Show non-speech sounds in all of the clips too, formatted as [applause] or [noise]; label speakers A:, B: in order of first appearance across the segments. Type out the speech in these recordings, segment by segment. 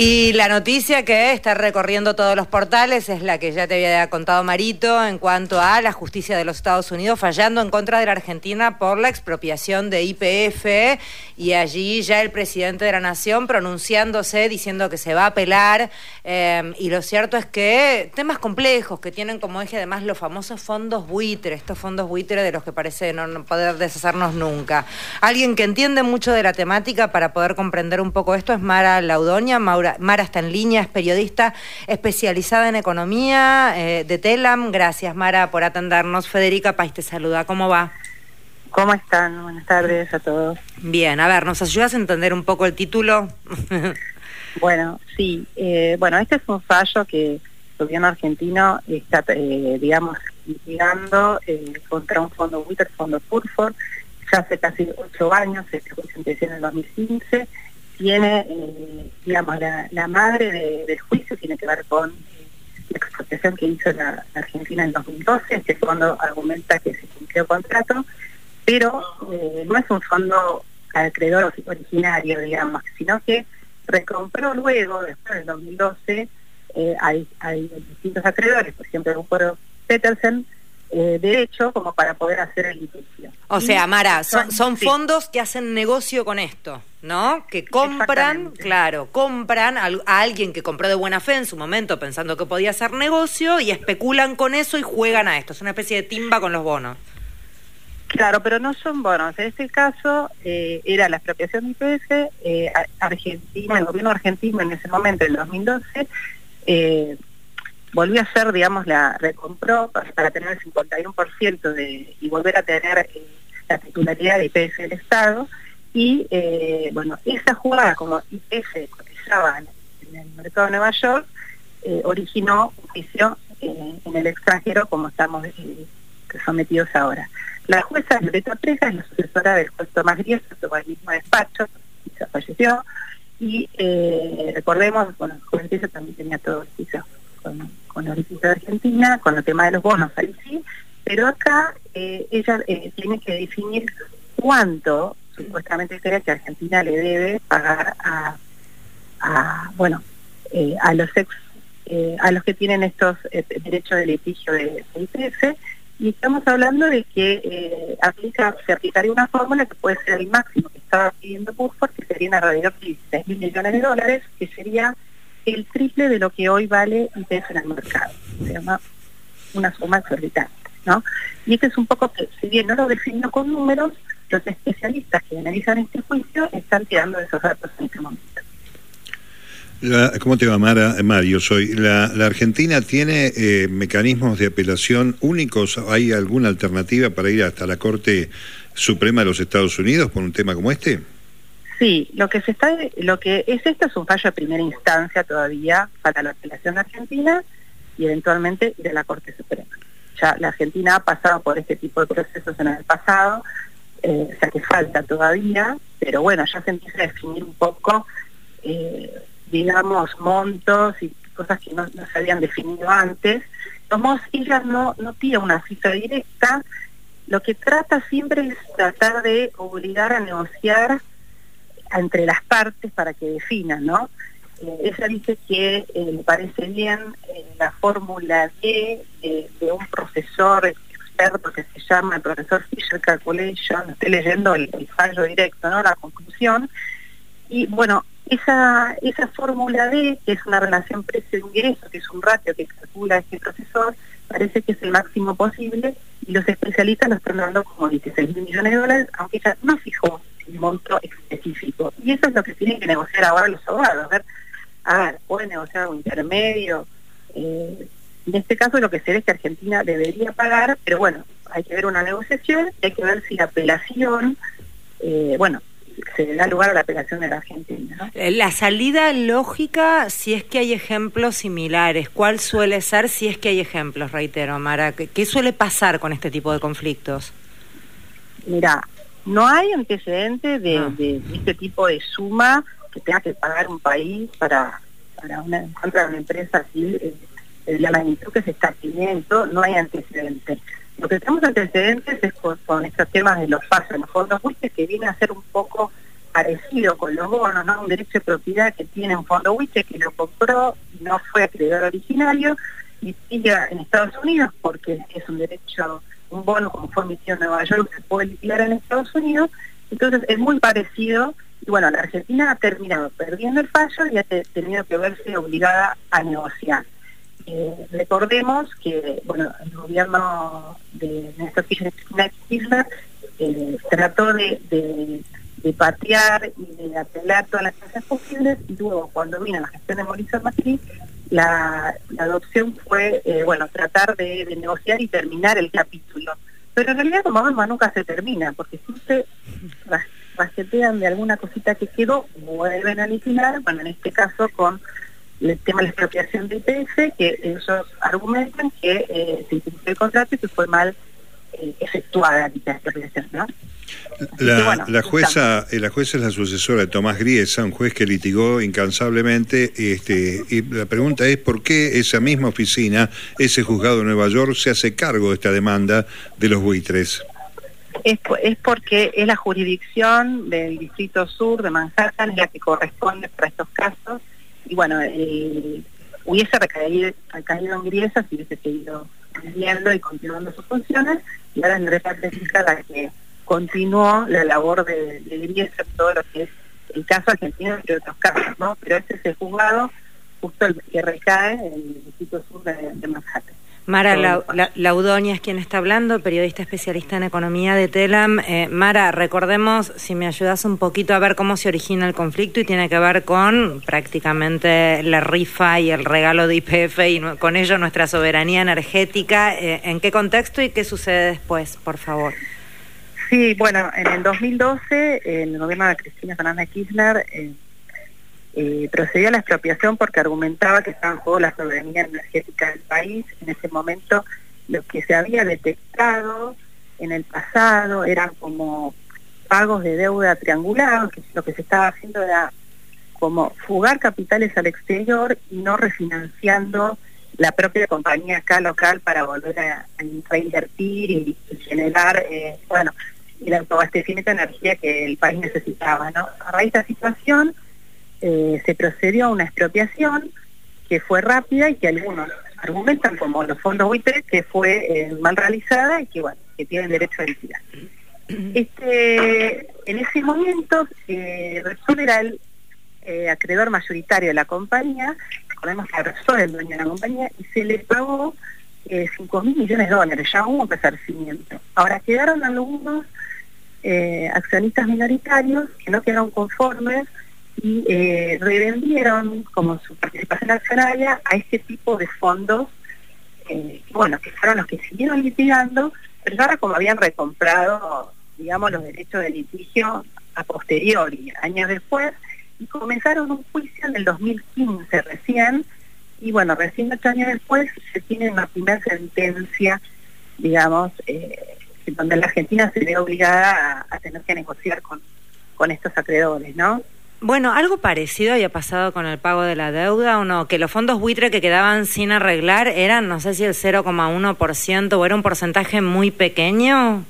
A: Y la noticia que está recorriendo todos los portales es la que ya te había contado Marito en cuanto a la justicia de los Estados Unidos fallando en contra de la Argentina por la expropiación de IPF y allí ya el presidente de la Nación pronunciándose diciendo que se va a apelar eh, y lo cierto es que temas complejos que tienen como eje además los famosos fondos buitre, estos fondos buitre de los que parece no, poder deshacernos nunca. Alguien que entiende mucho de la temática para poder comprender un poco esto es Mara Laudonia, Maura Mara está en línea, es periodista especializada en economía eh, de Telam. Gracias, Mara, por atendernos. Federica País te saluda. ¿Cómo va?
B: ¿Cómo están? Buenas tardes a todos.
A: Bien, a ver, ¿nos ayudas a entender un poco el título? [laughs]
B: bueno, sí. Eh, bueno, este es un fallo que el gobierno argentino está, eh, digamos, litigando contra un fondo WITER, el fondo Purfor, ya hace casi ocho años, este juicio empezó en el 2015 tiene, eh, digamos, la, madre del juicio tiene que ver con la expropiación que hizo la, Argentina en 2012. Este fondo argumenta que se cumplió contrato, pero eh, no es un fondo acreedor originario, digamos, sino que recompró luego, después del 2012, eh, hay, hay distintos acreedores, por ejemplo, el grupo Petersen, eh, derecho como para poder hacer el litigio.
A: O sea, Mara, son, fondos que hacen negocio con esto, ¿no? Que compran, claro, compran a, alguien que compró de buena fe en su momento pensando que podía hacer negocio y especulan con eso y juegan a esto. Es una especie de timba con los bonos.
B: Claro, pero no son bonos. En este caso eh, era la expropiación de IPS, eh, Argentina, el gobierno argentino en ese momento, en 2012, eh, volvió a hacer, digamos, la recompró para, tener el 51% de, y volver a tener eh, la titularidad de IPF del Estado. Y, eh, bueno, esa jugada, como IPF cotizaba en, el mercado de Nueva York, eh, originó un juicio en el extranjero, como estamos sometidos ahora. La jueza Loreta Presa es la sucesora del juez Tomás Griesa, tuvo el mismo despacho, se falleció, y recordemos, bueno, el juez también tenía todo el juicio con, con la de Argentina, con el tema de los bonos, ahí sí, pero acá eh, ella eh, tiene que definir cuánto supuestamente cree que Argentina le debe pagar a, bueno, eh, a los ex, a los que tienen estos derechos de litigio de, IPF, y estamos hablando de que aplica, se aplicaría una fórmula que puede ser el máximo que estaba pidiendo Burford, que sería alrededor de 16 mil millones de dólares, que sería el triple de lo que hoy vale IPF en el mercado. Se llama una suma exorbitante, ¿no? Y este es un poco que, si bien no lo defino con números, los especialistas que analizan este juicio están tirando esos datos en este momento.
C: ¿Cómo te va, Mara? Mario, soy. ¿La, Argentina tiene eh, mecanismos de apelación únicos? ¿Hay alguna alternativa para ir hasta la Corte Suprema de los Estados Unidos por un tema como este?
B: Sí, lo que se está, lo que es esto es un fallo de primera instancia todavía para la apelación argentina y eventualmente de la Corte Suprema. Ya la Argentina ha pasado por este tipo de procesos en el pasado, eh, o sea que falta todavía, pero bueno, ya se empieza a definir un poco, eh, digamos, montos y cosas que no, se habían definido antes. Como ella no, no tiene una cifra directa, lo que trata siempre es tratar de obligar a negociar entre las partes para que definan, ¿no? Eh, ella dice que eh, le parece bien eh, la fórmula D de, un profesor experto que se llama el profesor Fisher Calculation, estoy leyendo el, fallo directo, ¿no? La conclusión. Y bueno, esa, esa fórmula D, que es una relación precio-ingreso, que es un ratio que calcula este profesor, parece que es el máximo posible y los especialistas lo están dando como 16 mil millones de dólares, aunque ella no fijó un monto específico. Y eso es lo que tienen que negociar ahora los abogados. A ver, a ver pueden negociar un intermedio. Eh, en este caso lo que se ve es que Argentina debería pagar, pero bueno, hay que ver una negociación hay que ver si la apelación, eh, bueno, se da lugar a la apelación de la Argentina.
A: Eh, la salida lógica, si es que hay ejemplos similares, ¿cuál suele ser si es que hay ejemplos, reitero, Mara? ¿Qué, suele pasar con este tipo de conflictos?
B: Mira, no hay antecedentes ah. de, este tipo de suma que tenga que pagar un país para, para una, contra una empresa así, eh, de la magnitud que se está pidiendo, no hay antecedentes. Lo que tenemos antecedentes es con, estos temas de los pasos, los fondos que viene a ser un poco parecido con los bonos, ¿no? Un derecho de propiedad que tiene un fondo WICHE que lo compró y no fue acreedor originario y sigue en Estados Unidos porque es un derecho, un bono como fue emitido en Nueva York, se puede liquidar en Estados Unidos. Entonces es muy parecido y bueno, la Argentina ha terminado perdiendo el fallo y ha tenido que verse obligada a negociar. recordemos que bueno el gobierno de Néstor Kirchner eh, trató de, de, patear y de apelar todas las cosas posibles y luego cuando vino la gestión de Mauricio Macri la, adopción fue eh, bueno tratar de, negociar y terminar el capítulo pero en realidad como vemos nunca se termina porque siempre rasetean de alguna cosita que quedó vuelven a liquidar bueno en este caso con el tema de la expropiación de IPF que ellos argumentan que eh, se hizo el contrato y que fue mal eh, efectuada ¿no?
C: La, la, jueza, eh, la jueza es la sucesora de Tomás Griesa, un juez que litigó incansablemente. Este, y la pregunta es por qué esa misma oficina, ese juzgado de Nueva York, se hace cargo de esta demanda de los buitres.
B: Es, es porque es la jurisdicción del Distrito Sur de Manhattan la que corresponde para estos casos. Y bueno, hubiese recaído, recaído en Griesa si hubiese seguido viviendo y continuando sus funciones, y ahora Andrés Fiscal la que continuó la labor de, de Griesa todo lo que es el caso argentino entre otros casos, ¿no? Pero este es el juzgado justo el que recae en el Distrito Sur de, de Manhattan.
A: Mara Laudoña es quien está hablando, periodista especialista en economía de TELAM. Eh, Mara, recordemos, si me ayudas un poquito a ver cómo se origina el conflicto y tiene que ver con prácticamente la rifa y el regalo de IPF y con ello nuestra soberanía energética. Eh, ¿En qué contexto y qué sucede después, por favor?
B: Sí, bueno, en el 2012 el gobierno de Cristina Fernández Kirchner... Eh, eh, procedió a la expropiación porque argumentaba que estaba en juego la soberanía energética del país. En ese momento lo que se había detectado en el pasado eran como pagos de deuda triangulados, que lo que se estaba haciendo era como fugar capitales al exterior y no refinanciando la propia compañía acá local para volver a, reinvertir y, generar, eh, bueno, el autoabastecimiento de energía que el país necesitaba, ¿no? A raíz de esta situación, eh, se procedió a una expropiación que fue rápida y que algunos argumentan como los fondos buitres que fue eh, mal realizada y que bueno que tienen derecho a liquidar. Este, en ese momento eh, Repsol era el eh, acreedor mayoritario de la compañía, recordemos que Repsol es el dueño de la compañía, y se le pagó 5 mil millones de dólares, ya hubo un resarcimiento. Ahora quedaron algunos accionistas minoritarios que no quedaron conformes y eh, revendieron como su participación accionaria a este tipo de fondos, eh, bueno, que fueron los que siguieron litigando, pero ahora como habían recomprado, digamos, los derechos de litigio a posteriori, años después, y comenzaron un juicio en el 2015 recién, y bueno, recién ocho años después se tiene una primera sentencia, digamos, eh, donde la Argentina se ve obligada a, a tener que negociar con, con estos acreedores, ¿no?
A: Bueno, algo parecido había pasado con el pago de la deuda o no, que los fondos buitre que quedaban sin arreglar eran, no sé si el 0,1% o era un porcentaje muy pequeño.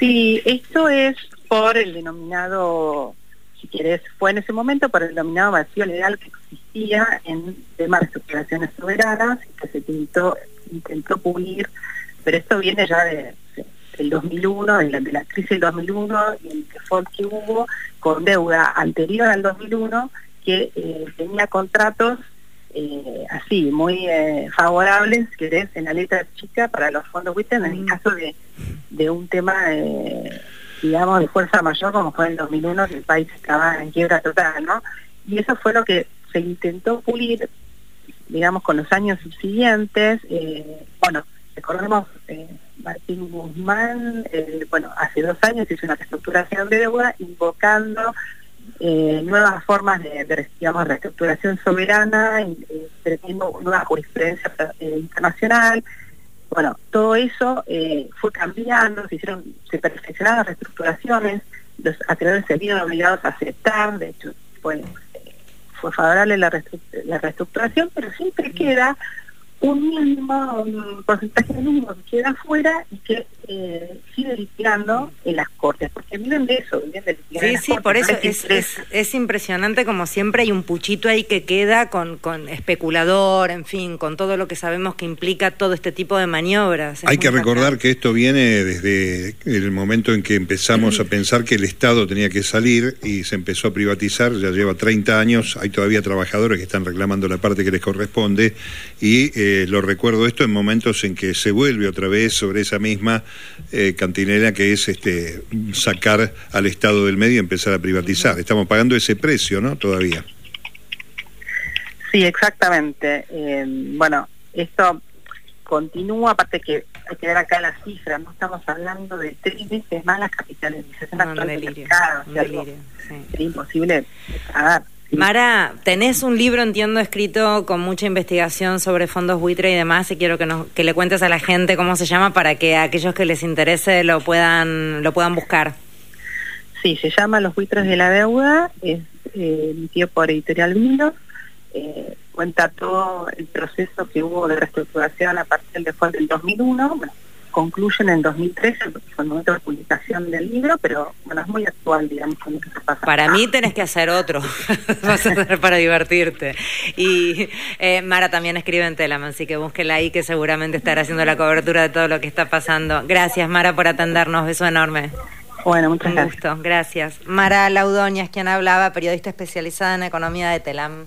B: Sí, esto es por el denominado, si quieres, fue en ese momento por el denominado vacío legal que existía en temas de estructuraciones soberanas que se intentó, intentó cubrir, pero esto viene ya de, del 2001, de la, de la crisis del 2001 y el default que hubo con deuda anterior al 2001 que eh, tenía contratos eh, así, muy eh, favorables, que en la letra chica para los fondos WITER en el mm. caso de, de un tema, digamos, de fuerza mayor como fue en el 2001, que el país estaba en quiebra total, ¿no? Y eso fue lo que se intentó pulir, digamos, con los años subsiguientes. bueno, recordemos Martín Guzmán, eh, bueno, hace dos años hizo una reestructuración de deuda invocando eh, nuevas formas de, digamos, reestructuración soberana, eh, nueva jurisprudencia eh, internacional. Bueno, todo eso fue cambiando, se hicieron, se perfeccionaron las reestructuraciones, los acreedores se vieron obligados a aceptar, de hecho, fue, fue favorable la, la reestructuración, pero siempre queda un mínimo, un porcentaje mínimo que queda afuera y que eh, sigue litigando en las cortes, porque viven de eso, viven de litigar
A: Sí, sí, por eso es, es, impresionante como siempre hay un puchito ahí que queda con, con especulador, en fin, con todo lo que sabemos que implica todo este tipo de maniobras.
C: hay que recordar que esto viene desde el momento en que empezamos a [clears throat] pensar que el Estado tenía que salir y se empezó a privatizar, ya lleva 30 años, hay todavía trabajadores que están reclamando la parte que les corresponde y... Eh, lo recuerdo esto en momentos en que se vuelve otra vez sobre esa misma eh, cantinera que es este sacar al Estado del medio y empezar a privatizar. Estamos pagando ese precio, ¿no? Todavía.
B: Sí, exactamente. Eh, bueno, esto continúa, aparte que hay que ver acá las cifras, no estamos hablando de tres veces más no, del mercado, es imposible pagar.
A: Mara, tenés un libro, entiendo, escrito con mucha investigación sobre fondos buitre y demás, y quiero que, nos, que le cuentes a la gente cómo se llama para que aquellos que les interese lo puedan, lo puedan buscar.
B: Sí, se llama Los buitres de la deuda, es eh, emitido por Editorial Vindos, eh, cuenta todo el proceso que hubo de reestructuración a partir del default del 2001, concluyen en 2013, fue el momento de publicación del libro, pero bueno, es muy actual, digamos, con lo que se pasa.
A: Para mí tenés que hacer otro, [laughs] vas a hacer para divertirte. Y eh, Mara también escribe en Telam, así que búsquela ahí, que seguramente estará haciendo la cobertura de todo lo que está pasando. Gracias, Mara, por atendernos, beso enorme.
B: Bueno, muchas Un gracias.
A: Gusto, gracias. Mara Laudoña es quien hablaba, periodista especializada en economía de Telam.